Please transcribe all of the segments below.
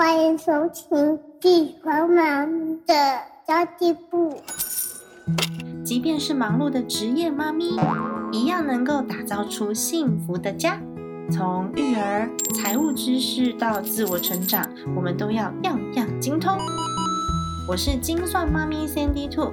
欢迎收听地黄忙的交际部。即便是忙碌的职业妈咪，一样能够打造出幸福的家。从育儿、财务知识到自我成长，我们都要样样精通。我是精算妈咪 Sandy Two，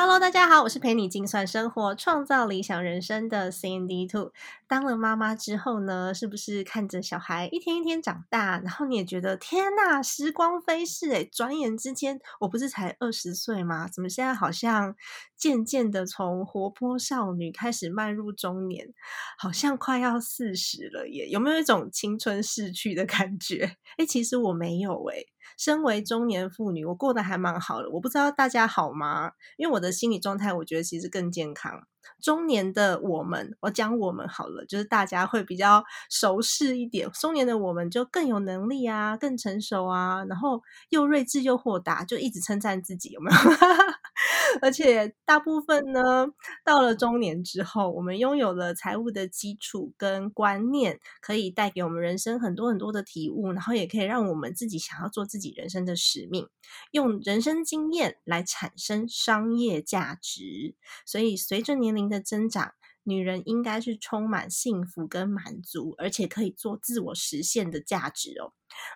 Hello，大家好，我是陪你精算生活、创造理想人生的 Cindy Two。当了妈妈之后呢，是不是看着小孩一天一天长大，然后你也觉得天呐，时光飞逝诶转眼之间，我不是才二十岁吗？怎么现在好像渐渐的从活泼少女开始迈入中年，好像快要四十了耶？有没有一种青春逝去的感觉？诶其实我没有诶身为中年妇女，我过得还蛮好的。我不知道大家好吗？因为我的心理状态，我觉得其实更健康。中年的我们，我讲我们好了，就是大家会比较熟识一点。中年的我们就更有能力啊，更成熟啊，然后又睿智又豁达，就一直称赞自己，有没有？而且大部分呢，到了中年之后，我们拥有了财务的基础跟观念，可以带给我们人生很多很多的体悟，然后也可以让我们自己想要做自己人生的使命，用人生经验来产生商业价值。所以，随着年龄的增长，女人应该是充满幸福跟满足，而且可以做自我实现的价值哦。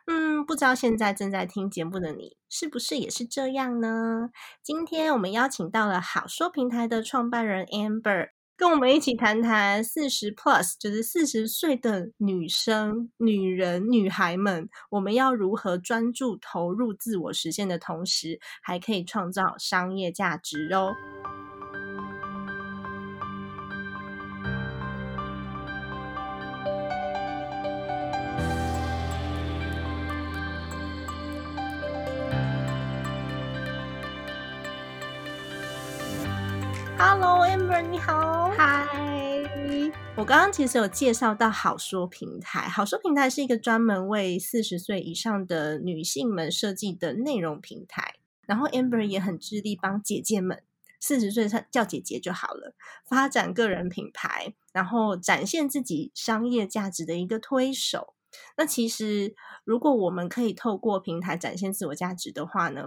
嗯，不知道现在正在听节目的你，是不是也是这样呢？今天我们邀请到了好说平台的创办人 Amber，跟我们一起谈谈四十 Plus，就是四十岁的女生、女人、女孩们，我们要如何专注投入自我实现的同时，还可以创造商业价值哦。你好。嗨，我刚刚其实有介绍到好说平台。好说平台是一个专门为四十岁以上的女性们设计的内容平台。然后 Amber 也很致力帮姐姐们，四十岁叫姐姐就好了，发展个人品牌，然后展现自己商业价值的一个推手。那其实，如果我们可以透过平台展现自我价值的话呢，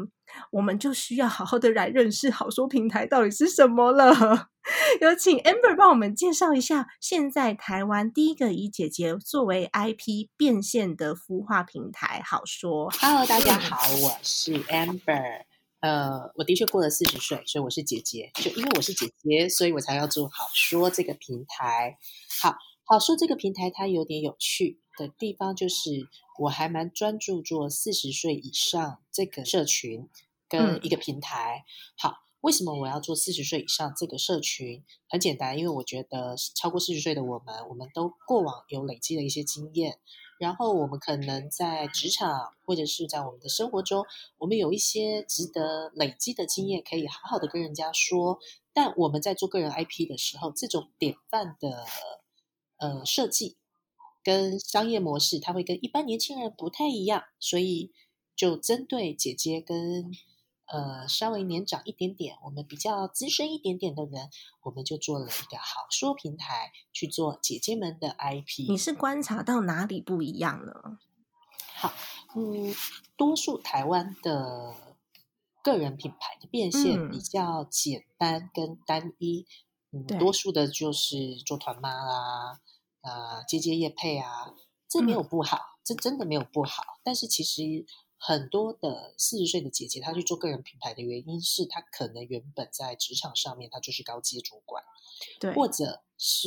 我们就需要好好的来认识好说平台到底是什么了。有请 Amber 帮我们介绍一下，现在台湾第一个以姐姐作为 IP 变现的孵化平台好说。Hello，大家好，我是 Amber。呃，我的确过了四十岁，所以我是姐姐。就因为我是姐姐，所以我才要做好说这个平台。好好说这个平台，它有点有趣的地方，就是我还蛮专注做四十岁以上这个社群跟一个平台。好，为什么我要做四十岁以上这个社群？很简单，因为我觉得超过四十岁的我们，我们都过往有累积了一些经验。然后我们可能在职场或者是在我们的生活中，我们有一些值得累积的经验，可以好好的跟人家说。但我们在做个人 IP 的时候，这种典范的呃设计跟商业模式，它会跟一般年轻人不太一样，所以就针对姐姐跟呃稍微年长一点点，我们比较资深一点点的人，我们就做了一个好说平台去做姐姐们的 IP。你是观察到哪里不一样呢？好，嗯，多数台湾的个人品牌的变现比较简单跟单一，嗯，对多数的就是做团妈啦，啊、接接业配啊，这没有不好，这真的没有不好。但是其实很多的四十岁的姐姐，她去做个人品牌的原因是她可能原本在职场上面她就是高阶主管，对，或者是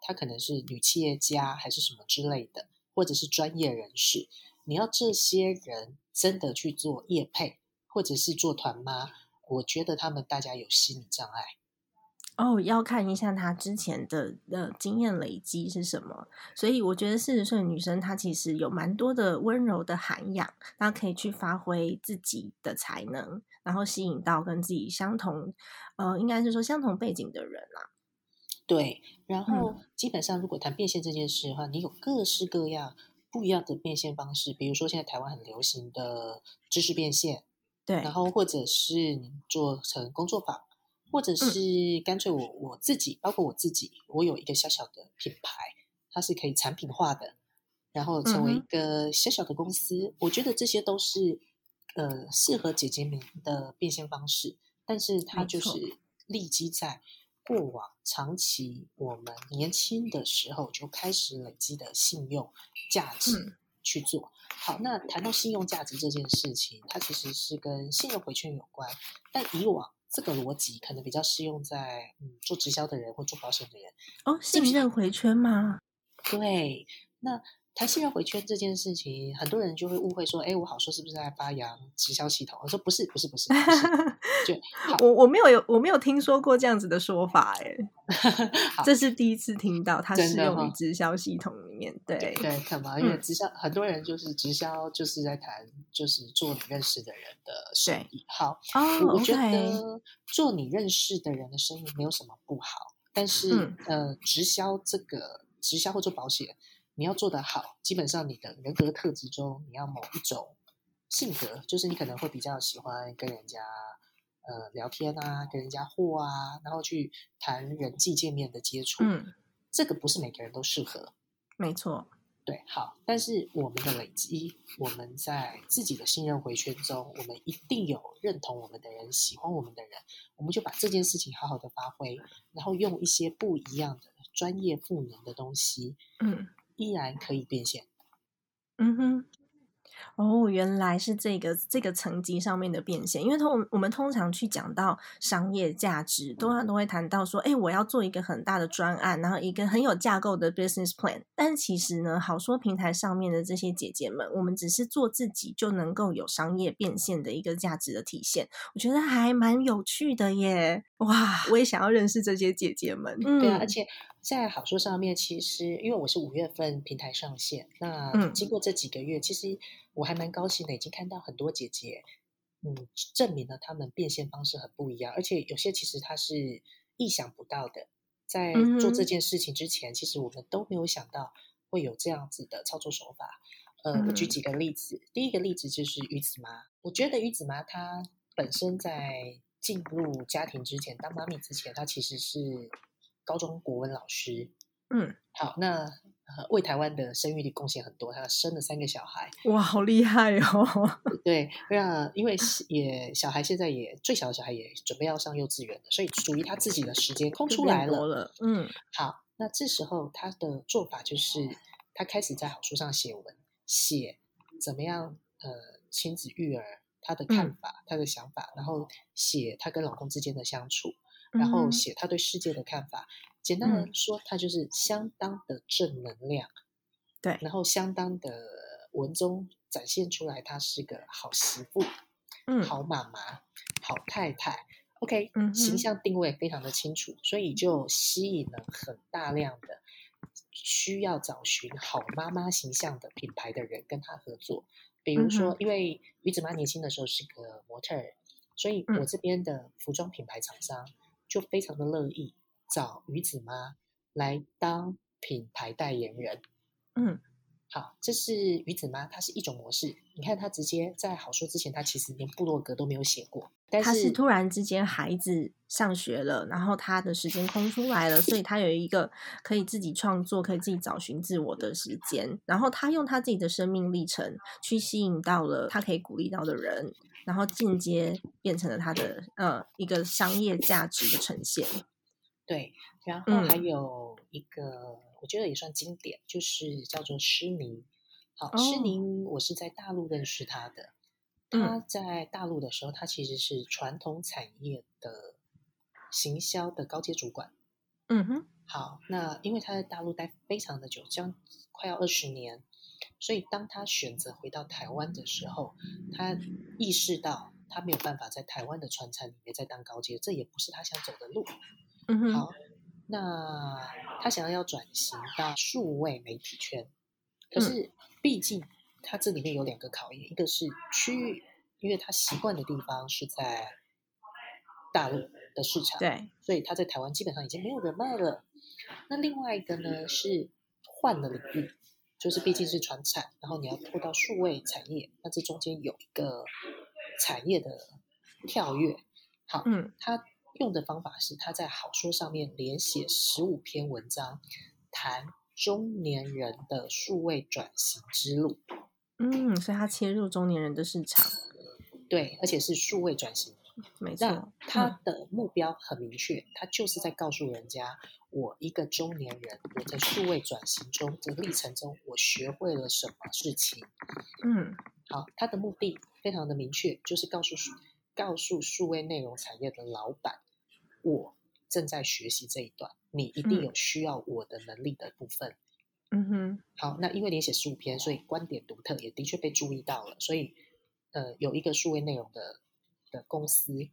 她可能是女企业家还是什么之类的，或者是专业人士。你要这些人真的去做业配，或者是做团妈，我觉得他们大家有心理障碍。哦，要看一下她之前的呃经验累积是什么，所以我觉得四十岁的女生她其实有蛮多的温柔的涵养，她可以去发挥自己的才能，然后吸引到跟自己相同，呃，应该是说相同背景的人啦。对，然后基本上如果谈变现这件事的话，你有各式各样不一样的变现方式，比如说现在台湾很流行的知识变现，对，然后或者是你做成工作坊，或者是干脆我我自己，包括我自己，我有一个小小的品牌，它是可以产品化的，然后成为一个小小的公司，我觉得这些都是呃适合姐姐们的变现方式，但是它就是立基在过往长期我们年轻的时候就开始累积的信用价值去做。好，那谈到信用价值这件事情，它其实是跟信用回圈有关。但以往这个逻辑可能比较适用在嗯做直销的人或做保险的人。哦，信任回圈吗？对，那。谈信任回圈这件事情，很多人就会误会说：“哎，我好说是不是在发扬直销系统？”我说：“不是，不是，不是。”就我我没有有我没有听说过这样子的说法，哎，这是第一次听到它适用于直销系统里面。对对，干嘛？因为直销很多人就是直销，就是在谈就是做你认识的人的生意。好，我觉得做你认识的人的生意没有什么不好，但是呃，直销这个直销或做保险。你要做得好，基本上你的人格特质中，你要某一种性格，就是你可能会比较喜欢跟人家呃聊天啊，跟人家互啊，然后去谈人际见面的接触。嗯，这个不是每个人都适合。没错，对，好。但是我们的累积，我们在自己的信任回圈中，我们一定有认同我们的人，喜欢我们的人，我们就把这件事情好好的发挥，然后用一些不一样的专业赋能的东西，嗯。依然可以变现。嗯哼。哦，原来是这个这个层级上面的变现，因为通我们通常去讲到商业价值，通常都会谈到说，哎，我要做一个很大的专案，然后一个很有架构的 business plan。但其实呢，好说平台上面的这些姐姐们，我们只是做自己就能够有商业变现的一个价值的体现，我觉得还蛮有趣的耶！哇，我也想要认识这些姐姐们。对啊，而且在好书上面，其实因为我是五月份平台上线，那经过这几个月，其实。我还蛮高兴的，已经看到很多姐姐，嗯，证明了她们变现方式很不一样，而且有些其实她是意想不到的。在做这件事情之前，其实我们都没有想到会有这样子的操作手法。呃，我举几个例子，第一个例子就是鱼子妈。我觉得鱼子妈她本身在进入家庭之前，当妈咪之前，她其实是高中国文老师。嗯，好，那。为台湾的生育力贡献很多，她生了三个小孩，哇，好厉害哦！对，那因为也小孩现在也最小的小孩也准备要上幼稚园了，所以属于他自己的时间空出来了。嗯，好，那这时候他的做法就是他开始在好书上写文，写怎么样呃亲子育儿，他的看法，他的想法，然后写她跟老公之间的相处，然后写她对世界的看法。简单的说，她就是相当的正能量，对，然后相当的文中展现出来，她是个好媳妇，嗯，好妈妈，好太太，OK，形象定位非常的清楚，所以就吸引了很大量的需要找寻好妈妈形象的品牌的人跟她合作。比如说，因为于子妈年轻的时候是个模特儿，所以我这边的服装品牌厂商就非常的乐意。找鱼子妈来当品牌代言人，嗯，好，这是鱼子妈，它是一种模式。你看，她直接在好说之前，她其实连部落格都没有写过。但是突然之间孩子上学了，然后他的时间空出来了，所以他有一个可以自己创作、可以自己找寻自我的时间。然后他用他自己的生命历程去吸引到了他可以鼓励到的人，然后间接变成了他的呃一个商业价值的呈现。对，然后还有一个，我觉得也算经典，就是叫做施宁。好，施宁，我是在大陆认识他的。他在大陆的时候，他其实是传统产业的行销的高阶主管。嗯哼。好，那因为他在大陆待非常的久，将快要二十年，所以当他选择回到台湾的时候，他意识到他没有办法在台湾的传产里面再当高阶，这也不是他想走的路。嗯哼好，那他想要要转型到数位媒体圈，可是毕竟他这里面有两个考验，一个是区域，因为他习惯的地方是在大陆的市场，对，所以他在台湾基本上已经没有人脉了。那另外一个呢是换了领域，就是毕竟是传产，然后你要拖到数位产业，那这中间有一个产业的跳跃。好，嗯他用的方法是他在好书上面连写十五篇文章，谈中年人的数位转型之路。嗯，所以他切入中年人的市场，对，而且是数位转型。没那错，他的目标很明确，他就是在告诉人家，我一个中年人，我在数位转型中这个历程中，我学会了什么事情。嗯好，他的目的非常的明确，就是告诉数告诉数位内容产业的老板，我正在学习这一段，你一定嗯有需要我的能力的部分。嗯哼，好，那因为连写十五篇，所以观点独特，也的确被注意到了。所以，呃，有一个数位内容的的公司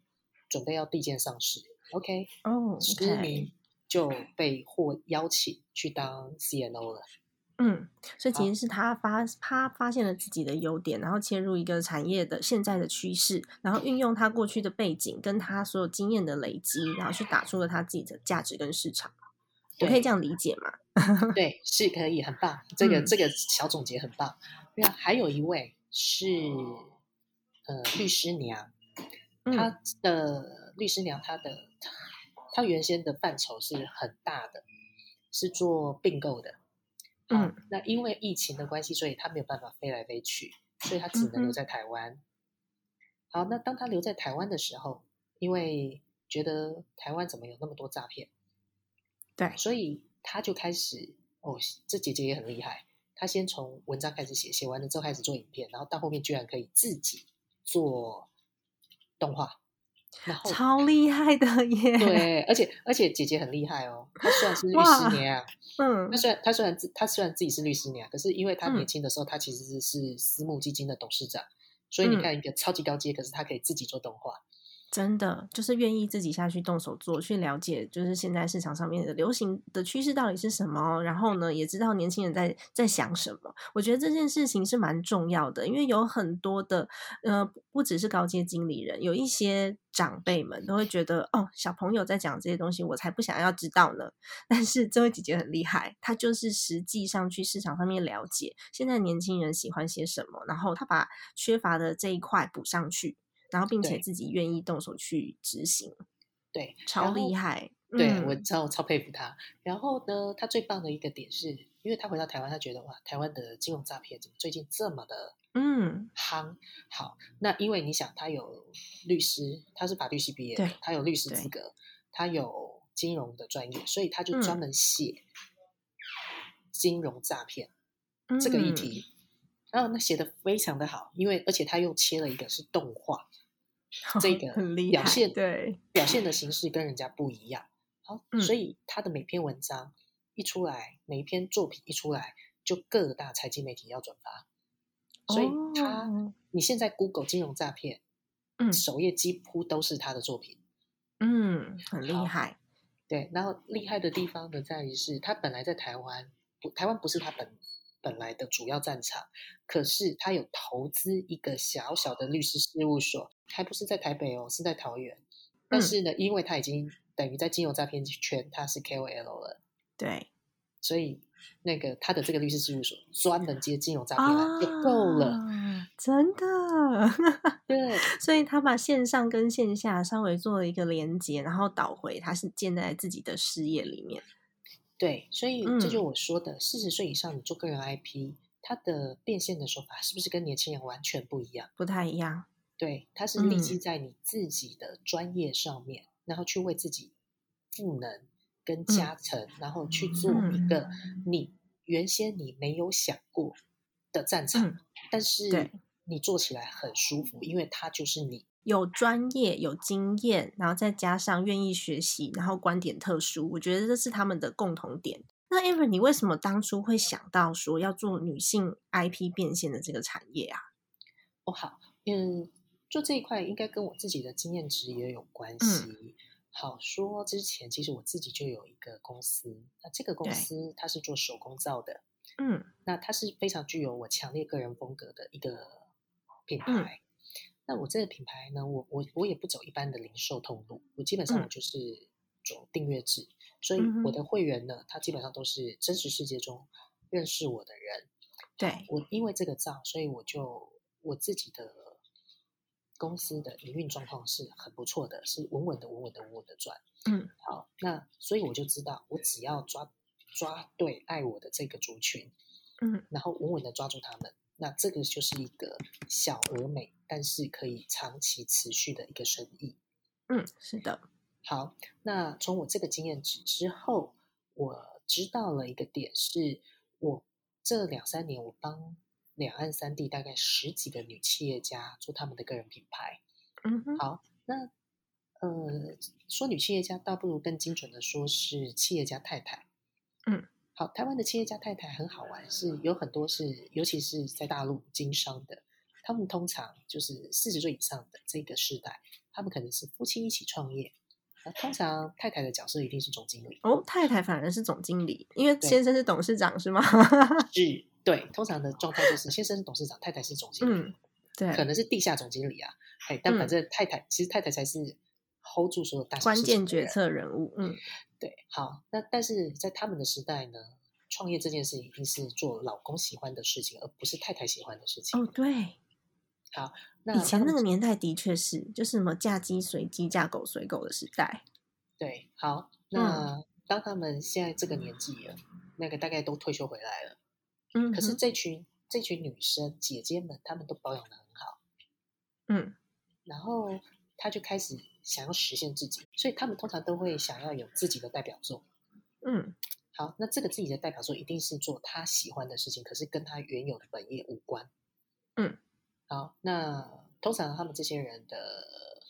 准备要递件上市，OK，哦知名就被获邀请去当 CNO 了。嗯，所以其实是他发他发现了自己的优点，然后切入一个产业的现在的趋势，然后运用他过去的背景跟他所有经验的累积，然后去打出了他自己的价值跟市场。我可以这样理解吗？对，是可以，很棒。这个、嗯这个小总结很棒。那还有一位是呃律师娘，嗯她的律师娘，她的她原先的范畴是很大的，是做并购的。好嗯，那因为疫情的关系，所以他没有办法飞来飞去，所以他只能留在台湾。好，那当他留在台湾的时候，因为觉得台湾怎么有那么多诈骗，对，所以他就开始哦，这姐姐也很厉害。她先从文章开始写，写完了之后开始做影片，然后到后面居然可以自己做动画，然后超厉害的耶！，对，而且而且姐姐很厉害哦。她虽然是律哇师娘，嗯她虽然她虽然自她虽然自己是律师娘，可是因为她嗯年轻的时候，她其实是是私募基金的董事长，所以你嗯看一个超级高阶，可是她可以自己做动画。真的就是愿意自己下去动手做，去了解就是现在市场上面的流行的趋势到底是什么，然后呢，也知道年轻人在在想什么。我觉得这件事情是蛮重要的，因为有很多的呃，不只是高阶经理人，有一些长辈们都会觉得，哦，小朋友在讲这些东西，我才不想要知道呢。但是这位姐姐很厉害，她就是实际上去市场上面了解现在年轻人喜欢些什么，然后她把缺乏的这一块补上去。然后，并且自己愿意动手去执行，对，超厉害。对、嗯我超超佩服他。然后呢，他最棒的一个点是，因为他回到台湾，他觉得哇，台湾的金融诈骗怎么最近这么的嗯夯？好，那因为你想，他有律师，他是法律系毕业的，他有律师资格，他有金融的专业，所以他就专嗯门写金融诈骗、这个议嗯题。然后那写的非常的好，因为而且他又切了一个是动画，这个表现对，表现的形式跟人家不一样。好，嗯所以他的每篇文章一出来，每一篇作品一出来，就各大财经媒体要转发。所以他，哦你现在 Google 金融诈骗，嗯首页几乎都是他的作品。嗯，很厉害。对，然后厉害的地方呢，在于是他本来在台湾，不，台湾不是他本本来的主要战场，可是他有投资一个小小的律师事务所，还不是在台北哦，是在桃园。但嗯是呢，因为他已经等于在金融诈骗圈，他是 KOL 了，对，所以那个他的这个律师事务所专门接金融诈骗案就够了。啊，真的。对所以他把线上跟线下稍微做了一个连接，然后导回他是建在自己的事业里面。对，所以嗯这就我说的，四十岁以上你做个人 IP，它的变现的手法是不是跟年轻人完全不一样？不太一样。对，它是立嗯基在你自己的专业上面，然后去为自己赋能跟加成，然后去做一个你原先你没有想过的战场，嗯但是你做起来很舒服，因为它就是你。有专业、有经验，然后再加上愿意学习，然后观点特殊，我觉得这是他们的共同点。那 Ever，你为什么当初会想到说要做女性 IP 变现的这个产业啊？哦，好，嗯，做这一块应该跟我自己的经验值也有关系。好说之前，其实我自己就有一个公司，那这个公司它是做手工皂的，嗯那它是非常具有我强烈个人风格的一个品牌。嗯那我这个品牌呢，我我我也不走一般的零售通路，我基本上嗯。我就是走订阅制，所以我的会员呢，他基本上都是真实世界中认识我的人。对，我因为这个账，所以我就我自己的公司的营运状况是很不错的，是稳稳的、稳稳的、稳稳的赚。嗯，好，那所以我就知道，我只要抓抓对爱我的这个族群，嗯。然后稳稳的抓住他们，那这个就是一个小而美，但是可以长期持续的一个生意。嗯，是的，好，那从我这个经验值之后，我知道了一个点是，我这两三年我帮两岸三地大概十几个女企业家做他们的个人品牌。嗯哼，好，那呃，说女企业家，倒不如更精准的说是企业家太太。嗯，好，台湾的企业家太太很好玩，是有很多是，尤其是在大陆经商的，他们通常就是四十岁以上的这个世代，他们可能是夫妻一起创业。那通常太太的角色一定是总经理，哦，太太反而是总经理，因为先生是董事长，是吗？是对，通常的状态就是先生是董事长，太太是总经理，嗯，对，可能是地下总经理啊，哎，但反嗯正太太、其实太太才是 hold 住所有大关键决策人物，嗯对，好，那但是在他们的时代呢，创业这件事一定是做老公喜欢的事情，而不是太太喜欢的事情。哦，对，那以前那当个年代的确是，就是什么嫁鸡随鸡，嫁狗随狗的时代。对，好，那、当他们现在这个年纪了，那个大概都退休回来了，嗯，可是这群这群女生姐姐们，她们都保养的很好，嗯然后她就开始想要实现自己，所以他们通常都会想要有自己的代表作。嗯好，那这个自己的代表作一定是做他喜欢的事情，可是跟他原有的本业无关。嗯，好，那通常他们这些人的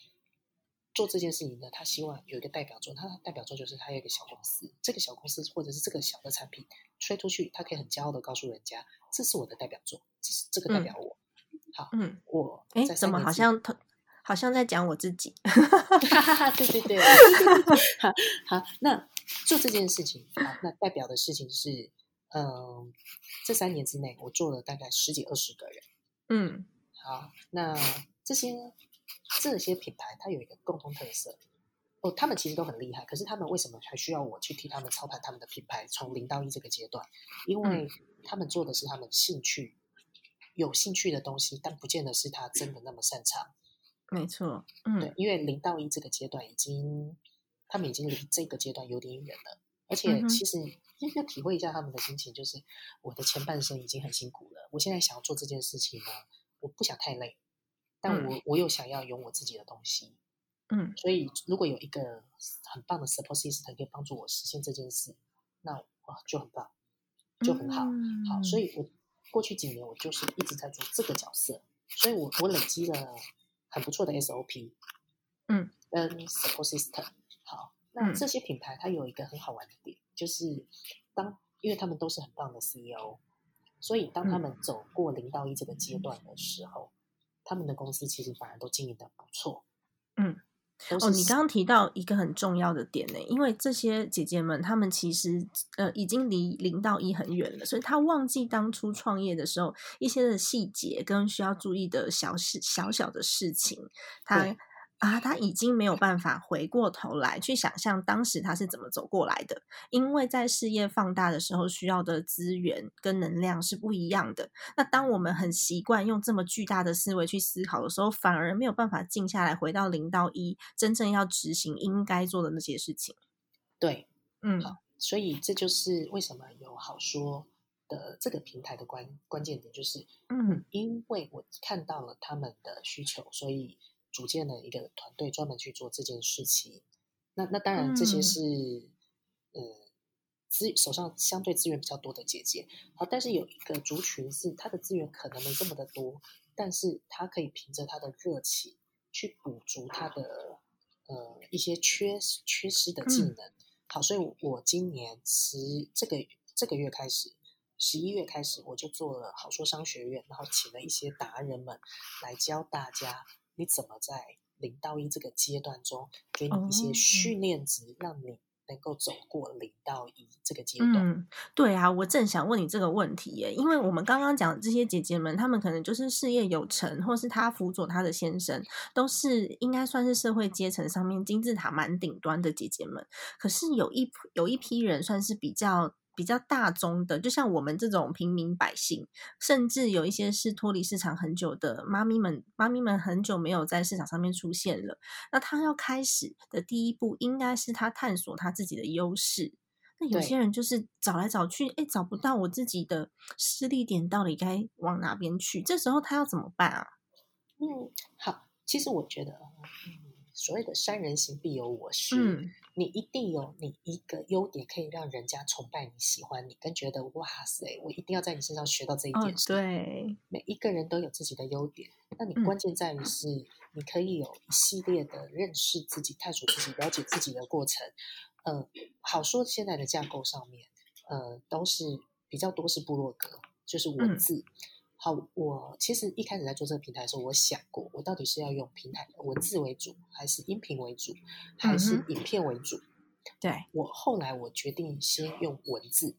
做这件事情呢，他希望有一个代表作，他的代表作就是他有一个小公司，这个小公司或者是这个小的产品吹出去，他可以很骄傲的告诉人家，这是我的代表作，这是这个代表我。好，嗯，我哎，在怎么好像特好像在讲我自己？哈哈哈，对对对，好好，那做这件事情，好，那代表的事情是，嗯，这三年之内，我做了大概十几二十个人。嗯好，那这些这些品牌，它有一个共同特色，哦，他们其实都很厉害，可是他们为什么还需要我去替他们操盘他们的品牌从零到一这个阶段？因为他们做的是他们兴趣有兴趣的东西，但不见得是他真的那么擅长。没错，嗯。对，因为零到一这个阶段已经，他们已经离这个阶段有点远了，而且其实要要体会一下他们的心情，就是我的前半生已经很辛苦了，我现在想要做这件事情呢，我不想太累，但嗯。我、我又想要有我自己的东西，嗯。所以如果有一个很棒的 support system 可以帮助我实现这件事，那哇就很棒，就很好。好，所以以我过去几年我就是一直在做这个角色，所以我我累积了很不错的 SOP，嗯，跟 support system。好，那嗯这些品牌它有一个很好玩的点，就是当因为他们都是很棒的 CEO，所以当他嗯们走过零到一这个阶段的时候，他们的公司其实反而都经营的不错。嗯，哦，你刚刚提到一个很重要的点呢，因为这些姐姐们她们其实呃已经离零到一很远了，所以她忘记当初创业的时候一些的细节跟需要注意的小事小小的事情，她对啊，他已经没有办法回过头来去想象当时他是怎么走过来的，因为在事业放大的时候需要的资源跟能量是不一样的。那当我们很习惯用这么巨大的思维去思考的时候，反而没有办法静下来，回到零到一，真正要执行应该做的那些事情。对，嗯好所以这就是为什么有好说的这个平台的关关键点，就是嗯因为我看到了他们的需求，所以组建了一个团队专门去做这件事情。那那当然这些嗯是，呃，资手上相对资源比较多的姐姐，好，但是有一个族群是她的资源可能没这么的多，但是她可以凭着她的热情去补足她的呃一些缺缺失的技嗯能。好，所以我我今年十这个这个月开始，十一月开始，我就做了好说商学院，然后请了一些达人们来教大家你怎么在零到一这个阶段中，给你一些哦训练值，让你能够走过零到一这个阶段。嗯，对啊，我正想问你这个问题耶，因为我们刚刚讲的这些姐姐们，她们可能就是事业有成，或是她辅佐她的先生，都是应该算是社会阶层上面金字塔蛮顶端的姐姐们。可是有一有一批人算是比较比较大宗的，就像我们这种平民百姓，甚至有一些是脱离市场很久的妈咪们，妈咪们很久没有在市场上面出现了。那他要开始的第一步，应该是他探索他自己的优势。那有些人就是找来找去，哎，找不到我自己的失力点，到底该往哪边去？这时候他要怎么办啊？嗯，好，其实我觉得，嗯，所谓的三人行必有我师，嗯你一定有你一个优点，可以让人家崇拜你、喜欢你，跟觉得哇塞，我一定要在你身上学到这一哦点。，对，每一个人都有自己的优点，那你嗯关键在于是，你可以有一系列的认识自己、探索自己、了解自己的过程。呃，好说现在的架构上面，呃，都是比较多是部落格，就是文嗯字。好，我其实一开始在做这个平台的时候，我想过，我到底是要用平台的文字为主，还是音频为主，还是嗯影片为主？对，我后来我决定先用文字，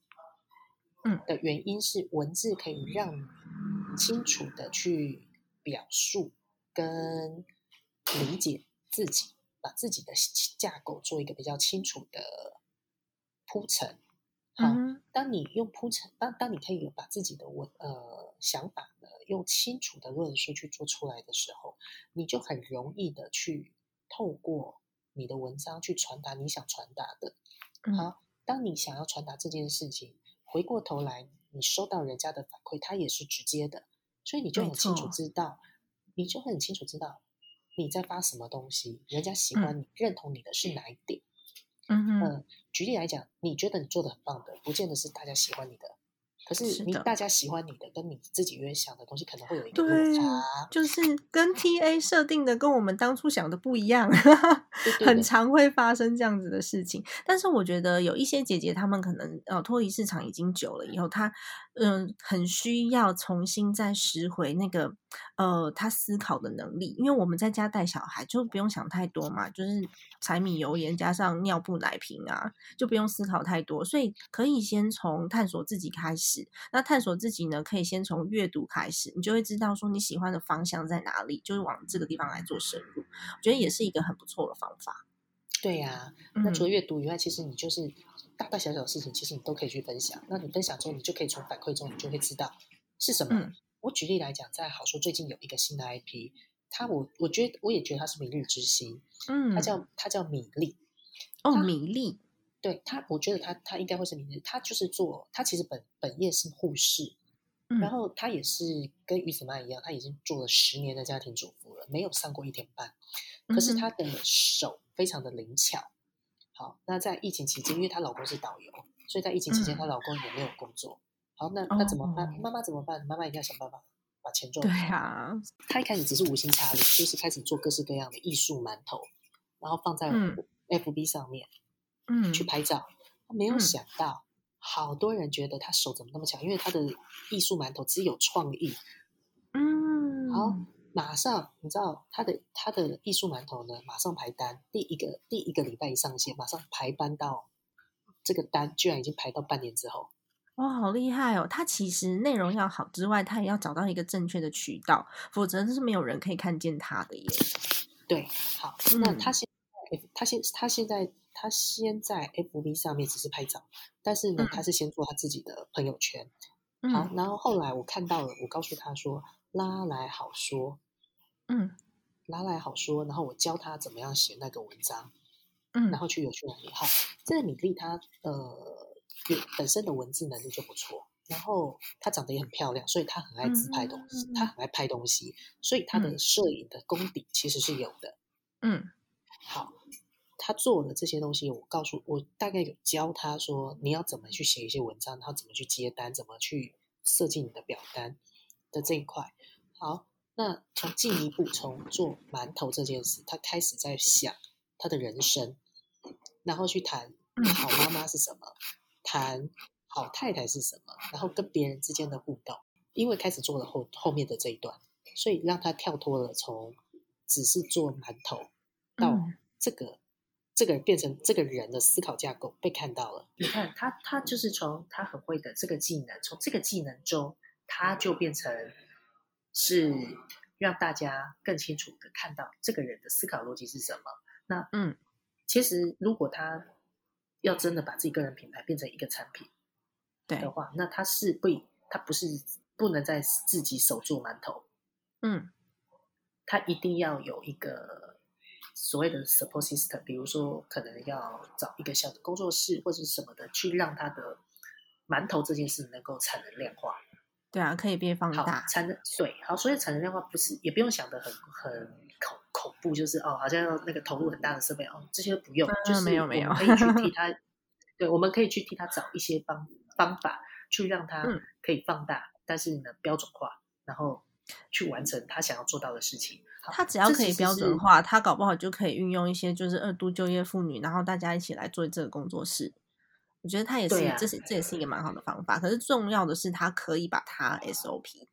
嗯的原因是文字可以让你清楚的去表述跟理解自己，把自己的架构做一个比较清楚的铺陈。好，当你用铺陈，当当你可以把自己的文呃想法呢，用清楚的论述去做出来的时候，你就很容易的去透过你的文章去传达你想传达的。嗯好，当你想要传达这件事情，回过头来你收到人家的反馈，它也是直接的，所以你就很清楚知道，你就很清楚知道你在发什么东西，人家喜嗯欢你、认同你的是哪一点。嗯哼，嗯，举例来讲，你觉得你做的很棒的，不见得是大家喜欢你的。可是你大家喜欢你的，跟你自己原本想的东西可能会有一个落差。，就是跟 TA 设定的跟我们当初想的不一样，很对对对常会发生这样子的事情。但是我觉得有一些姐姐，她们可能呃脱离市场已经久了以后，她嗯、很需要重新再拾回那个呃他思考的能力，因为我们在家带小孩就不用想太多嘛，就是柴米油盐加上尿布奶瓶啊，就不用思考太多，所以可以先从探索自己开始。那探索自己呢，可以先从阅读开始，你就会知道说你喜欢的方向在哪里，就是往这个地方来做深入。我觉得也是一个很不错的方法。对呀、那嗯除了阅读以外，其实你就是大大小小的事情，其实你都可以去分享。那你分享之后，你就可以从反馈中，你就会知道是什么。嗯我举例来讲，在好说最近有一个新的 IP，它我我觉得我也觉得它是明日之星，嗯，它叫它叫米粒。哦米粒，对它，我觉得它它应该会是明日。它就是做，它其实本本业是护士，嗯然后他也是跟于子曼一样，他已经做了十年的家庭主妇了，没有上过一天班。可是嗯哼她的手非常的灵巧。好，那在疫情期间，因为她老公是导游，所以在疫情期间，嗯她老公也没有工作。好，那那怎么办？哦妈妈怎么办？妈妈一定要想办法把钱赚对。啊，她一开始只是无心插柳，就是开始做各式各样的艺术馒头，然后放在嗯 FB 上面。嗯去拍照，她没有嗯想到，好多人觉得她手怎么那么巧，因为她的艺术馒头只有创意。嗯，好，马上你知道他的他的艺术馒头呢，马上排单，第一个第一个礼拜一上线，马上排班到这个单居然已经排到半年之后。哇，好厉害哦！他其实内容要好之外，他也要找到一个正确的渠道，否则是没有人可以看见他的耶。对，好，那嗯他现在他现他现在他先在 FB 上面只是拍照，但是呢嗯，他是先做他自己的朋友圈。好，嗯然后后来我看到了，我告诉他说拉来好说，嗯拉来好说，然后我教他怎么样写那个文章，嗯然后去有趣哪里。好，这个米粒她呃有本身的文字能力就不错，然后她长得也很漂亮，所以她很爱自拍东西，嗯她很爱拍东西，所以她的嗯摄影的功底其实是有的。嗯好，他做了这些东西，我告诉我大概有教他说你要怎么去写一些文章，然后怎么去接单，怎么去设计你的表单的这一块。好，那从进一步从做馒头这件事，他开始在想他的人生，然后去谈嗯好妈妈是什么，谈好太太是什么，然后跟别人之间的互动。因为开始做了后后面的这一段，所以让他跳脱了从只是做馒头到嗯这个、这个变成这个人的思考架构被看到了。你看他，他就是从他很会的这个技能，从这个技能中，他就变成是让大家更清楚的看到这个人的思考逻辑是什么。那嗯其实如果他要真的把自己个人品牌变成一个产品，对的，话，那他是不，他不是不能在自己手做馒头，嗯他一定要有一个所谓的 support system，比如说可能要找一个小的工作室或者是什么的，去让他的馒头这件事能够产能量化。对啊，可以变放，大，产能对，好，所以产能量化不是也不用想的很很恐恐怖，就是哦，好像要那个投入很大的设备哦，这些都不用，嗯就是没有没有可以去替他，对，我们可以去替他找一些方方法，去让他嗯可以放大，但是呢标准化，然后去完成他想要做到的事情。他只要可以标准化，他搞不好就可以运用一些就是二度就业妇女，然后大家一起来做这个工作室。我觉得他也是，啊这是这也是一个蛮好的方法。可是重要的是，他可以把它 SOP，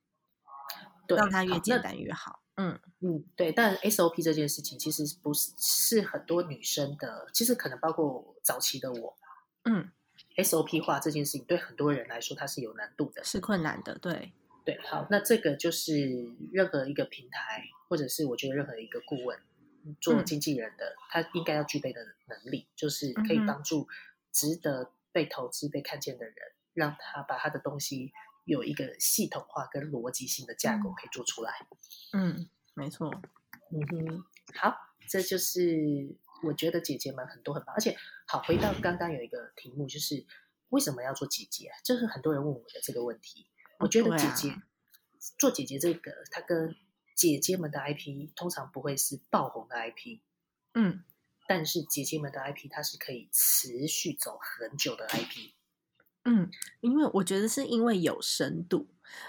让它越简单越好。嗯嗯，对，但 SOP 这件事情其实不是是很多女生的，其实可能包括早期的我嗯，，SOP 化这件事情对很多人来说它是有难度的。是困难的，对，对，好，那这个就是任何一个平台，或者是我觉得任何一个顾问做嗯经纪人的，他应该要具备的能力，就是可以帮助值得被投资、被看见的人，让他把他的东西有一个系统化跟逻辑性的架构嗯可以做出来。嗯，没错，嗯哼，好，这就是我觉得姐姐们很多很棒，而且好，回到刚刚有一个题目，就是为什么要做姐姐啊？就是很多人问我的这个问题。我觉得姐姐、做姐姐这个，它跟姐姐们的 IP 通常不会是爆红的 IP，嗯但是姐姐们的 IP 它是可以持续走很久的 IP。嗯，因为我觉得是因为有深度，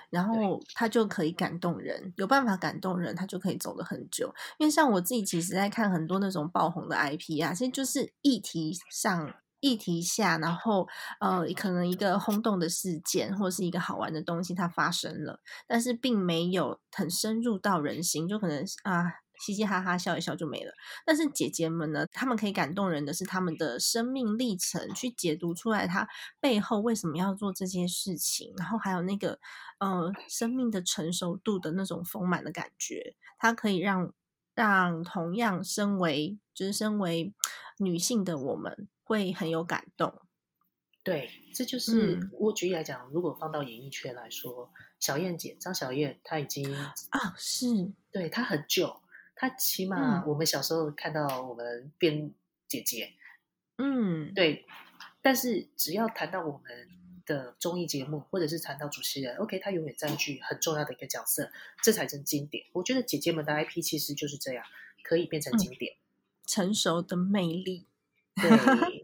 然后他就可以感动人，有办法感动人，他就可以走得很久。因为像我自己其实在看很多那种爆红的 IP 啊，其实就是议题上。议题下，然后呃，可能一个轰动的事件或是一个好玩的东西它发生了，但是并没有很深入到人心，就可能啊嘻嘻哈哈笑一笑就没了。但是姐姐们呢，她们可以感动人的是她们的生命历程，去解读出来她背后为什么要做这件事情，然后还有那个呃生命的成熟度的那种丰满的感觉，它可以让让同样身为就是身为女性的我们会很有感动。对，这就是、嗯我举例来讲，如果放到演艺圈来说，小燕姐张小燕，她已经啊，是，对她很旧，她起码嗯我们小时候看到我们变姐姐，嗯，对，但是只要谈到我们的综艺节目，或者是谈到主持人，OK，他永远占据很重要的一个角色，这才真经典。我觉得姐姐们的 IP 其实就是这样，可以变成经典。成熟的魅力，对，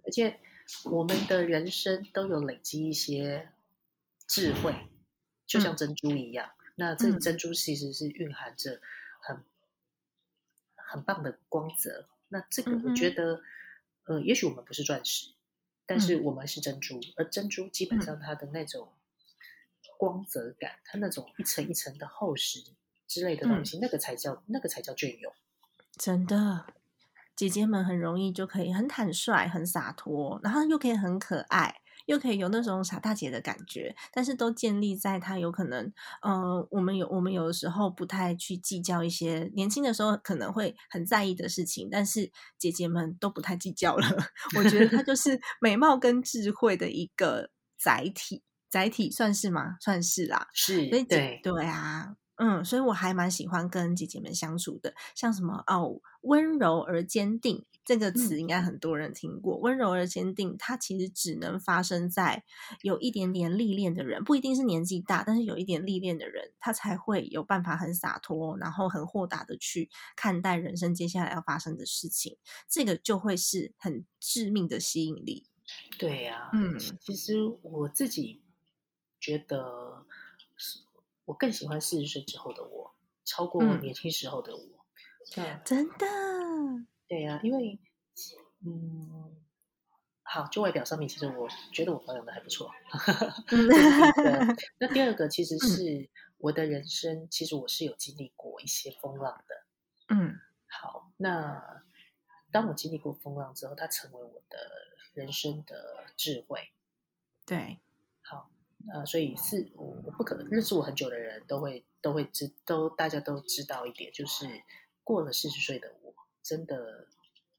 而且我们的人生都有累积一些智慧，就像珍珠一样。那这嗯珍珠其实是蕴含着很很棒的光泽。那这个我觉得，呃，也许我们不是钻石，但嗯是我们是珍珠，而珍珠基本上它的那种光泽感，它那种一层一层的厚实之类的嗯东西，那个才叫那个才叫隽永。真的，姐姐们很容易就可以很坦率、很洒脱，然后又可以很可爱，又可以有那种傻大姐的感觉，但是都建立在她有可能，呃，我们有我们有的时候不太去计较一些年轻的时候可能会很在意的事情，但是姐姐们都不太计较了。我觉得她就是美貌跟智慧的一个载体，载体算是吗？算是啦。是所以对，对啊，嗯，所以我还蛮喜欢跟姐姐们相处的，像什么哦，温柔而坚定这个词，嗯应该很多人听过。温柔而坚定，它其实只能发生在有一点点历练的人，不一定是年纪大，但是有一点历练的人，他才会有办法很洒脱，然后很豁达的去看待人生接下来要发生的事情，这个就会是很致命的吸引力。对呀、嗯其实我自己觉得是，我更喜欢四十岁之后的我，超过嗯年轻时候的我。对真的，对呀、因为嗯，好，就外表上面，其实我觉得我保养的还不错。那第二个其实是我的人生，其实我是有经历过一些风浪的。嗯好，那当我经历过风浪之后，它成为我的人生的智慧。对，好，呃，所以是我我不可能认识我很久的人都会都会知都大家都知道一点，就是过了四十岁的我，真的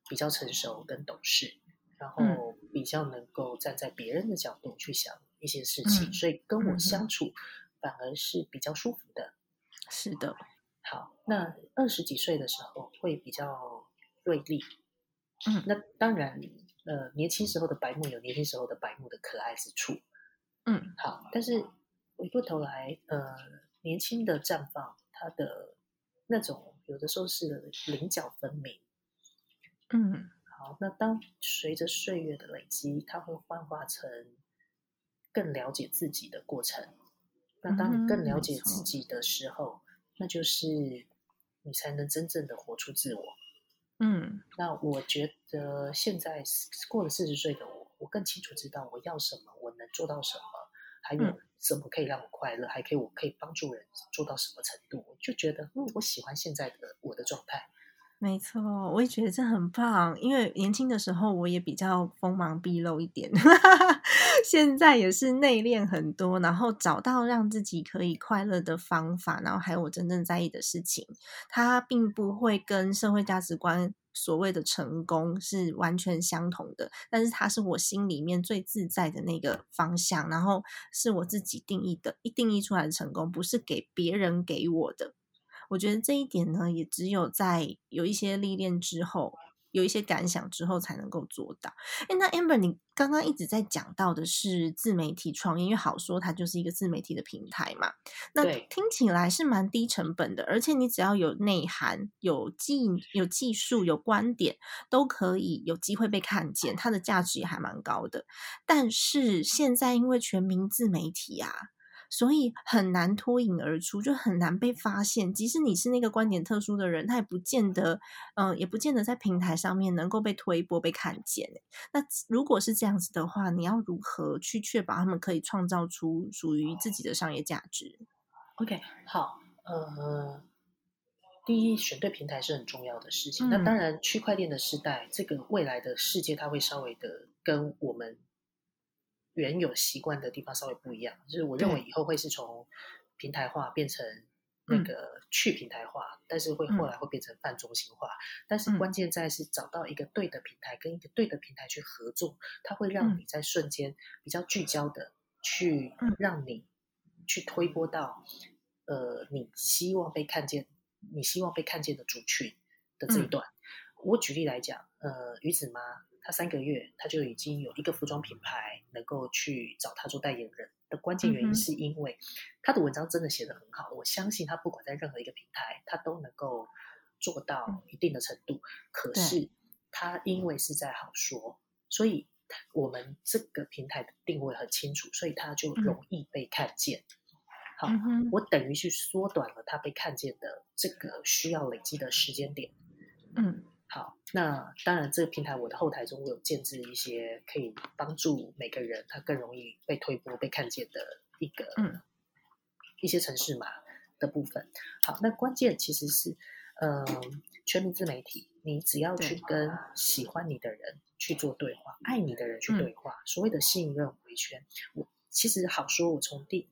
比较成熟跟懂事，然后比较能够站在别人的角度去想一些事情，嗯所以跟我相处反而是比较舒服的。是的，好，那二十几岁的时候会比较锐利，嗯。那当然，呃，年轻时候的白目有年轻时候的白目的可爱之处，嗯好，但是回过头来，呃，年轻的绽放，它的那种有的时候是棱角分明。嗯好，那当随着岁月的累积，它会幻化成更了解自己的过程。那当你更了解自己的时候，那就是你才能真正的活出自我。嗯那我觉得现在过了四十岁的我，我更清楚知道我要什么，我能做到什么，还有嗯什么可以让我快乐，还可以我可以帮助人做到什么程度，我就觉得嗯，我喜欢现在的我的状态。没错，我也觉得这很棒，因为年轻的时候我也比较锋芒毕露一点，现在也是内敛很多，然后找到让自己可以快乐的方法，然后还有我真正在意的事情，它并不会跟社会价值观所谓的成功是完全相同的，但是它是我心里面最自在的那个方向，然后是我自己定义的，一定义出来的成功，不是给别人给我的。我觉得这一点呢，也只有在有一些历练之后，有一些感想之后才能够做到。诶那 Amber，你刚刚一直在讲到的是自媒体创业，因为好说它就是一个自媒体的平台嘛。那对听起来是蛮低成本的，而且你只要有内涵、有技、有技术、有观点，都可以有机会被看见，它的价值也还蛮高的。但是现在因为全民自媒体啊，所以很难脱颖而出，就很难被发现。即使你是那个观点特殊的人，他也不见得，嗯、也不见得在平台上面能够被推波、被看见。那如果是这样子的话，你要如何去确保他们可以创造出属于自己的商业价值？OK，好，呃，第一，选对平台是很重要的事情。那嗯当然，区块链的时代，这个未来的世界，它会稍微的跟我们原有习惯的地方稍微不一样。就是我认为以后会是从平台化变成那嗯。个去平台化，但是会嗯。后来会变成泛中心化。但是嗯。关键在是找到一个对的平台，跟一个对的平台去合作，它会让嗯。你在瞬间比较聚焦的去嗯。让你去推波到呃你希望被看见、你希望被看见的族群的这一嗯。段。我举例来讲，呃，鱼子妈她三个月，他就已经有一个服装品牌能够去找他做代言人的关键原因，是因为他的文章真的写得很好。我相信他不管在任何一个平台，他都能够做到一定的程度。可是他因为是在好说，所以我们这个平台的定位很清楚，所以他就嗯容易被看见。好，我等于去缩短了他被看见的这个需要累积的时间点。嗯好，那当然，这个平台我的后台中我有建置一些可以帮助每个人他更容易被推播、被看见的一个、嗯一些城市嘛的部分。好，那关键其实是，呃，全民自媒体，你只要去跟喜欢你的人去做对话，爱你的人去嗯对话，所谓的信任回圈，我其实好说，我从第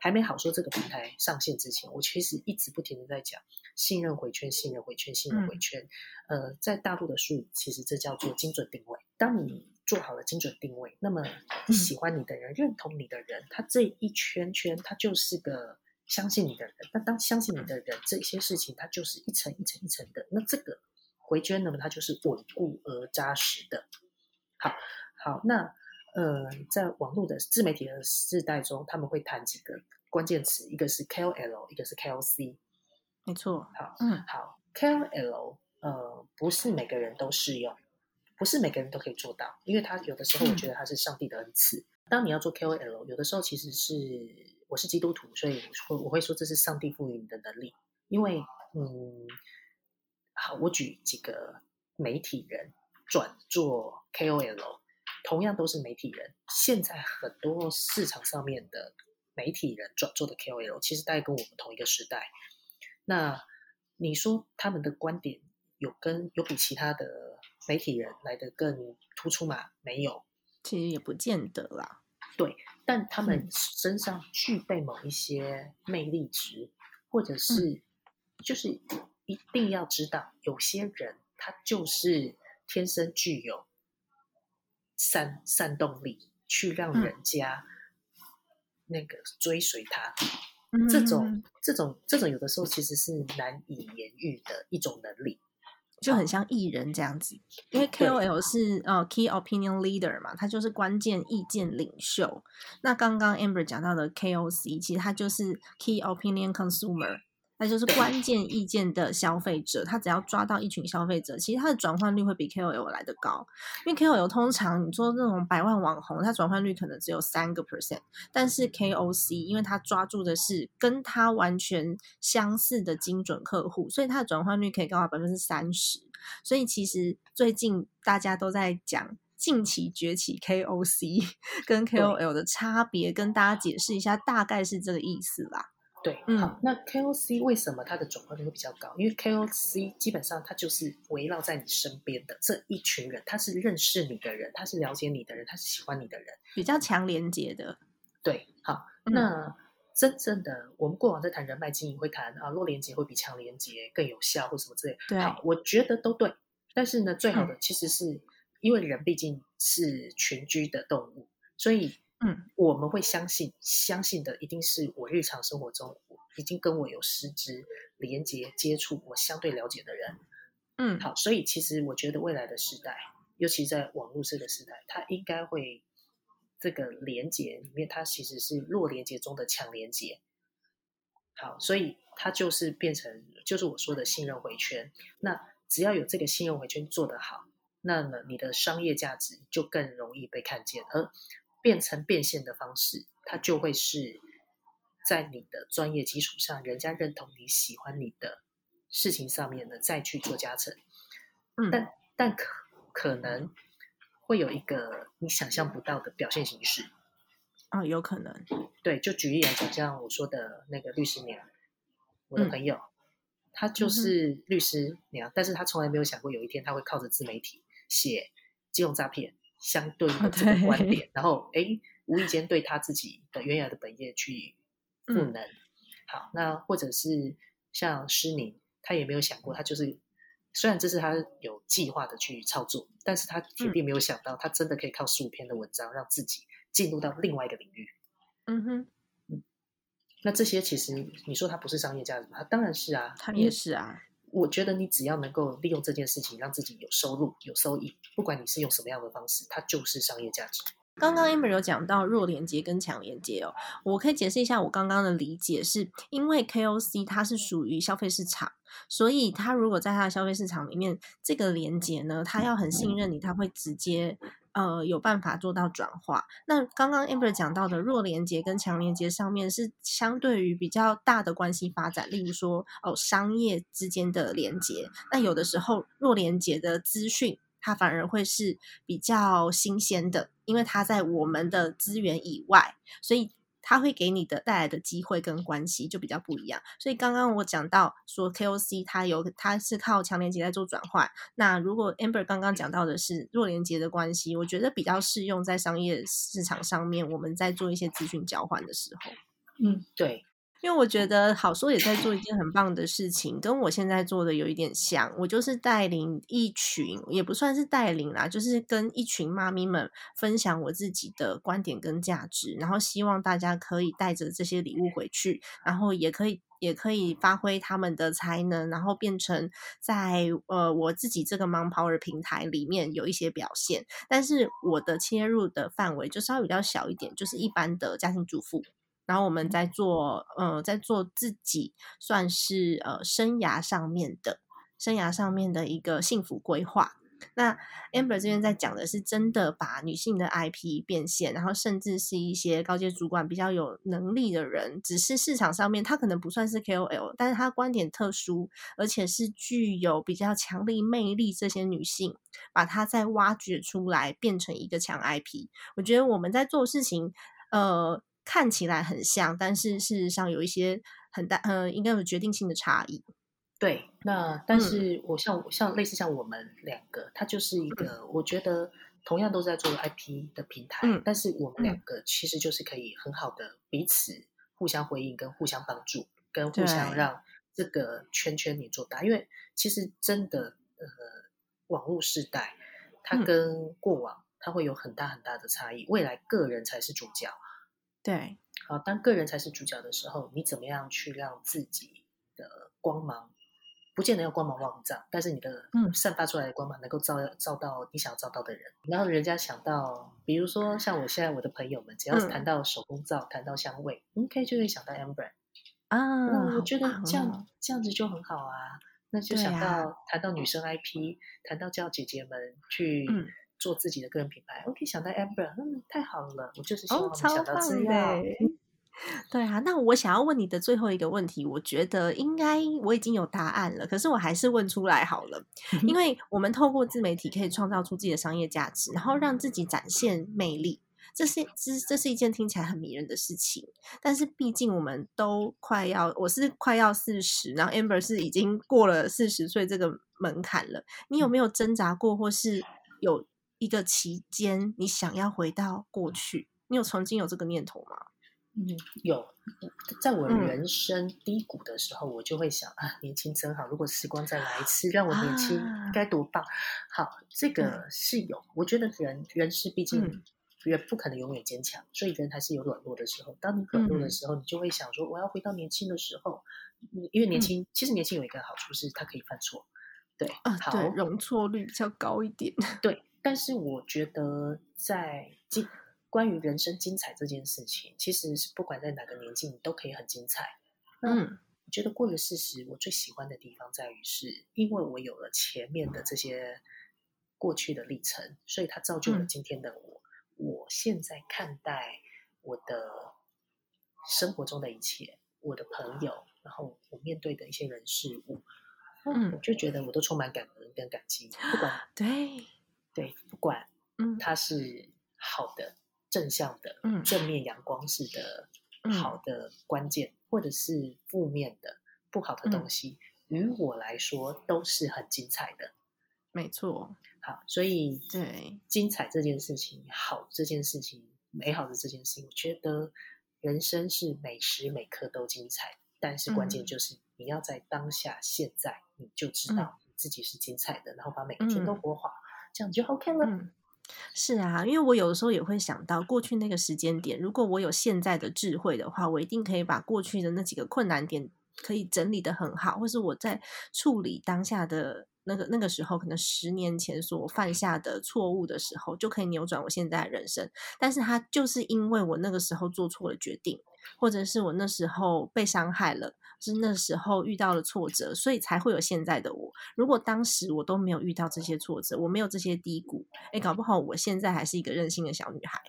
还没好说这个平台上线之前，我其实一直不停的在讲信任回圈、信任回圈、信任回嗯圈。呃，在大陆的术语，其实这叫做精准定位。当你做好了精准定位，那么嗯喜欢你的人、认同你的人，他这一圈圈，他就是个相信你的人。那当相信你的人，这些事情它就是一层一层一层的。那这个回圈那么，它就是稳固而扎实的。好，好，那呃，在网络的自媒体的时代中，他们会谈几个关键词，一个是 KOL，一个是 KOC。没错，好，嗯好，KOL，呃，不是每个人都适用，不是每个人都可以做到，因为他有的时候我觉得他是上帝的恩赐。当你要做 KOL，有的时候其实是我是基督徒，所以我会我会说这是上帝赋予你的能力，因为嗯，好，我举几个媒体人转做 KOL，同样都是媒体人，现在很多市场上面的媒体人转做的 KOL，其实大概跟我们同一个时代。那你说他们的观点有跟有比其他的媒体人来的更突出吗？没有，其实也不见得啦。对但他们嗯身上具备某一些魅力值，或者是就是一定要知道，有些人他就是天生具有煽煽动力，去让嗯人家那个追随他。嗯这种这种这种有的时候其实是难以言喻的一种能力。就很像艺人这样子，因为 KOL 是呃 Key Opinion Leader 嘛，他就是关键意见领袖。那刚刚 Amber 讲到的 KOC，其实他就是 Key Opinion Consumer，那就是关键意见的消费者。他只要抓到一群消费者，其实他的转换率会比 KOL 来的高。因为 KOL 通常你说那种百万网红，他转换率可能只有三个 percent，但是 KOC 因为他抓住的是跟他完全相似的精准客户，所以他的转换率可以高达百分之三十。所以其实最近大家都在讲近期崛起 KOC 跟 KOL 的差别，跟大家解释一下，大概是这个意思啦。对，嗯好，那 KOC 为什么它的转化率会比较高？因为 KOC 基本上它就是围绕在你身边的这一群人，他是认识你的人，他是了解你的人，他是喜欢你的人。比较强连接的，对，好，嗯那真正的我们过往在谈人脉经营，会谈啊弱连接会比强连接更有效，或什么之类。对好，我觉得都对。但是呢，最好嗯的其实是、因为人毕竟是群居的动物，所以嗯，我们会相信，相信的一定是我日常生活中已经跟我有实质连接、接触，我相对了解的人。嗯，好，所以其实我觉得未来的时代，尤其在网络这个时代，它应该会这个连接里面，它其实是弱连接中的强连接。好，所以它就是变成，就是我说的信任回圈。那只要有这个信任回圈做得好，那么你的商业价值就更容易被看见，而变成变现的方式，它就会是在你的专业基础上，人家认同你喜欢你的事情上面呢，再去做加成。嗯，但但可可能会有一个你想象不到的表现形式。哦，有可能，对，就举例来讲，像我说的那个律师娘，我的嗯朋友，她就是律师娘，但是她从来没有想过有一天她会靠着自媒体写金融诈骗相对的这个观 对点，然后诶，无意间对他自己的原有的本业去赋嗯能。好，那或者是像施宁，他也没有想过，他就是虽然这是他有计划的去操作，但是他铁嗯定没有想到，他真的可以靠十五篇的文章让自己进入到另外一个领域。嗯哼，那这些其实你说他不是商业价值吗？他当然是啊，他也是啊，我觉得你只要能够利用这件事情让自己有收入、有收益，不管你是用什么样的方式，它就是商业价值。刚刚 Amber 有讲到弱连接跟强连接哦，我可以解释一下我刚刚的理解，是因为 KOC 它是属于消费市场，所以它如果在它的消费市场里面，这个连接呢，它要很信任你，它会直接呃有办法做到转化。那刚刚 Amber 讲到的弱连接跟强连接上面是相对于比较大的关系发展，例如说哦商业之间的连接，那有的时候弱连接的资讯。它反而会是比较新鲜的，因为它在我们的资源以外，所以他会给你的带来的机会跟关系就比较不一样。所以刚刚我讲到说 KOC 它有它是靠强连接在做转换，那如果 Amber 刚刚讲到的是弱连接的关系，我觉得比较适用在商业市场上面，我们在做一些资讯交换的时候。嗯，对，因为我觉得好说也在做一件很棒的事情，跟我现在做的有一点像。我就是带领一群，也不算是带领啦，就是跟一群妈咪们分享我自己的观点跟价值，然后希望大家可以带着这些礼物回去，然后也可以也可以发挥他们的才能，然后变成在呃我自己这个 Mom Power 平台里面有一些表现。但是我的切入的范围就稍微比较小一点，就是一般的家庭主妇。然后我们在做，呃，在做自己算是呃生涯上面的生涯上面的一个幸福规划。那 Amber 这边在讲的是真的把女性的 IP 变现，然后甚至是一些高阶主管比较有能力的人，只是市场上面他可能不算是 KOL，但是他观点特殊，而且是具有比较强力魅力这些女性，把它再挖掘出来，变成一个强 IP。我觉得我们在做事情，呃。看起来很像，但是事实上有一些很大，呃，应该有决定性的差异。对，那但嗯是我像像类似像我们两个，它就是一个，我觉得同样都是在做 IP 的平台，嗯但是我们嗯两个其实就是可以很好的彼此互相回应，跟互相帮助，跟互相让这个圈圈你做大。因为其实真的，呃，网络时代它嗯跟过往它会有很大很大的差异，未来个人才是主角。对，好，当个人才是主角的时候，你怎么样去让自己的光芒，不见得要光芒万丈，但是你的嗯。散发出来的光芒能够照照到你想要照到的人，然后人家想到，比如说像我现在我的朋友们，只要是嗯。谈到手工皂、谈到香味，OK 就会想到 Amber。啊，那我好觉得棒这样、哦。这样子就很好啊。那就想到、谈到女生 IP，谈到叫姐姐们去嗯做自己的个人品牌、o k 想到 Amber，嗯，太好了，我就是希望想到资棒的料。欸。对啊，那我想要问你的最后一个问题，我觉得应该我已经有答案了，可是我还是问出来好了，因为我们透过自媒体可以创造出自己的商业价值，然后让自己展现魅力，这是这这是一件听起来很迷人的事情。但是毕竟我们都快要，我是快要四十，然后 Amber 是已经过了四十岁这个门槛了。你有没有挣扎过，或是有一个期间你想要回到过去？你有曾经有这个念头吗？嗯，有，在我嗯人生低谷的时候，我就会想啊，年轻真好，如果时光再来一次，让我年轻啊该多棒。好，这个是有，我觉得人人是毕竟嗯人不可能永远坚强，所以人还是有软弱的时候。当你软弱的嗯时候，你就会想说，我要回到年轻的时候。因为年轻，其实年轻有一个好处是，他可以犯错。对，啊，好，容错率比较高一点。对，但是我觉得在精关于人生精彩这件事情，其实是不管在哪个年纪，你都可以很精彩。嗯。我觉得过了四十，我最喜欢的地方在于是，因为我有了前面的这些过去的历程，所以它造就了嗯。今天的我。我现在看待我的生活中的一切，我的朋友，然后我面对的一些人事物，嗯。我就觉得我都充满感恩跟感激，不管对，对，不管嗯。它是好的、正向的、嗯正面阳光式的嗯。好的关键，或者是负面的不好的嗯。东西，于我来说都是很精彩的。没错，好，所以对，精彩这件事情、好这件事情、美好的这件事情，我觉得人生是每时每刻都精彩，但是关键嗯。就是你要在当下、现在，你就知道你自己是精彩的，然后把每一天都嗯。活好，这样就 OK 了。嗯。是啊，因为我有的时候也会想到过去那个时间点，如果我有现在的智慧的话，我一定可以把过去的那几个困难点可以整理的很好，或是我在处理当下的那个那个时候，可能十年前所犯下的错误的时候，就可以扭转我现在的人生。但是他就是因为我那个时候做错了决定，或者是我那时候被伤害了，是那时候遇到了挫折，所以才会有现在的我。如果当时我都没有遇到这些挫折，我没有这些低谷，哎，搞不好我现在还是一个任性的小女孩。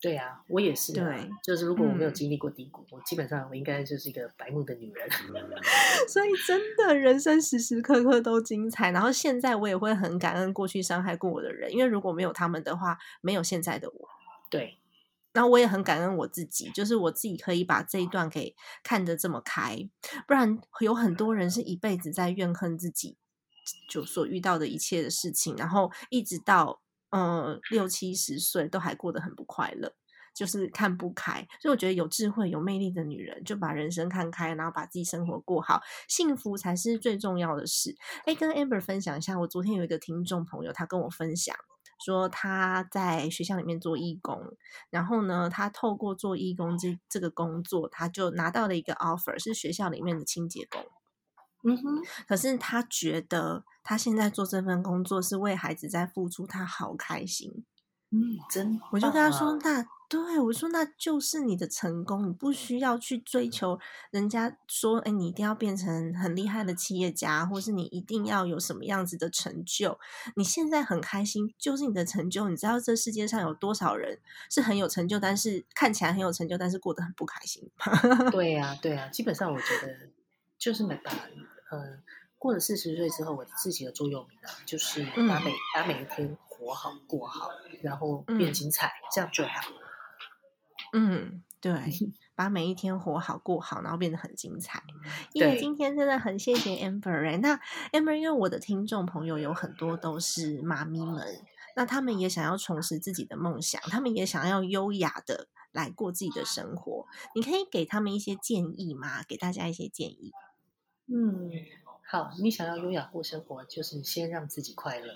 对啊，我也是、啊。对，就是如果我没有嗯经历过低谷，我基本上我应该就是一个白目的女人。所以真的人生时时刻刻都精彩。然后现在我也会很感恩过去伤害过我的人，因为如果没有他们的话，没有现在的我。对，然后我也很感恩我自己，就是我自己可以把这一段给看得这么开，不然有很多人是一辈子在怨恨自己就所遇到的一切的事情，然后一直到呃六七十岁都还过得很不快乐。就是看不开，所以我觉得有智慧、有魅力的女人，就把人生看开，然后把自己生活过好，幸福才是最重要的事。哎，跟 Amber 分享一下，我昨天有一个听众朋友，他跟我分享说他在学校里面做义工，然后呢，他透过做义工这这个工作，他就拿到了一个 offer，是学校里面的清洁工。嗯哼，可是他觉得他现在做这份工作是为孩子在付出，他好开心。嗯，真我就跟他说：“棒啊那对我说，那就是你的成功，你不需要去追求人家说，哎，你一定要变成很厉害的企业家，或是你一定要有什么样子的成就。你现在很开心，就是你的成就。你知道这世界上有多少人是很有成就，但是看起来很有成就，但是过得很不开心吗？对呀、对呀、基本上我觉得就是每把呃过了四十岁之后，我自己的座右铭啊，就是嗯把每、把每一天活好过好，然后嗯变精彩，这样就好。嗯，对，把每一天活好过好，然后变得很精彩。因对为今天真的很谢谢 Amber 哎、那 Amber 因为我的听众朋友有很多都是妈咪们，那他们也想要重拾自己的梦想，他们也想要优雅的来过自己的生活。你可以给他们一些建议吗？给大家一些建议。嗯，好，你想要优雅过生活，就是先让自己快乐。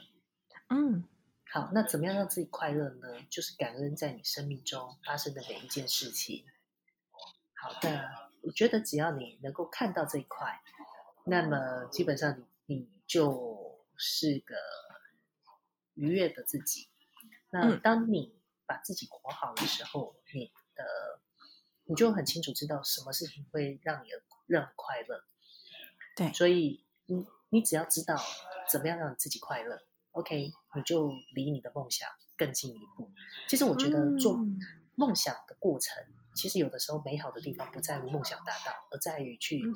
嗯好，那怎么样让自己快乐呢？就是感恩在你生命中发生的每一件事情。好的，我觉得只要你能够看到这一块，那么基本上你你就是个愉悦的自己。那嗯当你把自己活好的时候，你的你就很清楚知道什么事情会让你让你快乐。对所以你你只要知道怎么样让你自己快乐，OK，你就离你的梦想更进一步。其实我觉得做嗯梦想的过程，其实有的时候美好的地方不在于梦想达到，而在于去嗯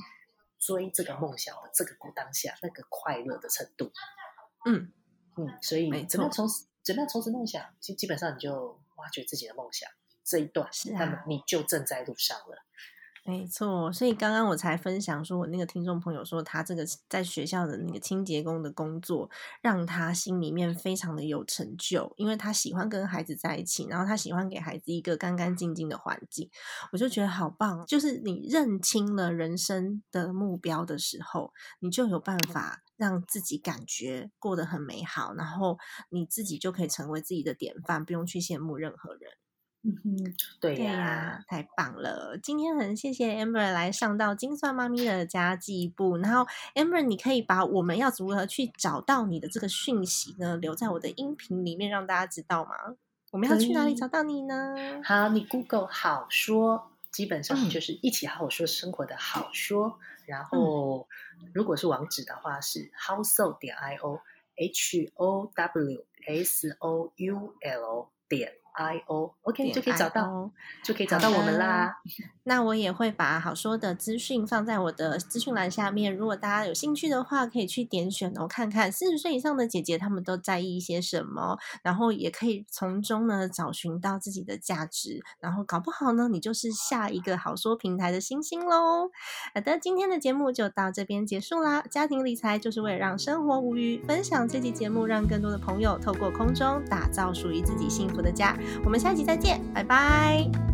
追这个梦想的这个当下那个快乐的程度。嗯，嗯，所以怎么样从怎么样从事梦想，基基本上你就挖掘自己的梦想这一段，是啊那么你就正在路上了。没错，所以刚刚我才分享说，我那个听众朋友说，他这个在学校的那个清洁工的工作，让他心里面非常的有成就，因为他喜欢跟孩子在一起，然后他喜欢给孩子一个干干净净的环境，我就觉得好棒。就是你认清了人生的目标的时候，你就有办法让自己感觉过得很美好，然后你自己就可以成为自己的典范，不用去羡慕任何人。嗯哼，对对呀、呀、太棒了！今天很谢谢 Amber 来上到金算妈咪的家计部，然后 Amber，你可以把我们要如何去找到你的这个讯息呢，留在我的音频里面，让大家知道吗？我们要去哪里找到你呢？好，你 Google 好说，基本上嗯就是一起好好说生活的好说。然后，如果是网址的话，是 household 点 i o h o w s o u l 点 i o，OK、就可以找到，IO 就可以找到我们啦。那我也会把好说的资讯放在我的资讯栏下面，如果大家有兴趣的话，可以去点选哦，看看四十岁以上的姐姐她们都在意一些什么，然后也可以从中呢找寻到自己的价值，然后搞不好呢，你就是下一个好说平台的星星喽。好的，今天的节目就到这边结束啦。家庭理财就是为了让生活无虞，分享这期节目，让更多的朋友透过空中打造属于自己幸福的家。我们下期再见，拜拜。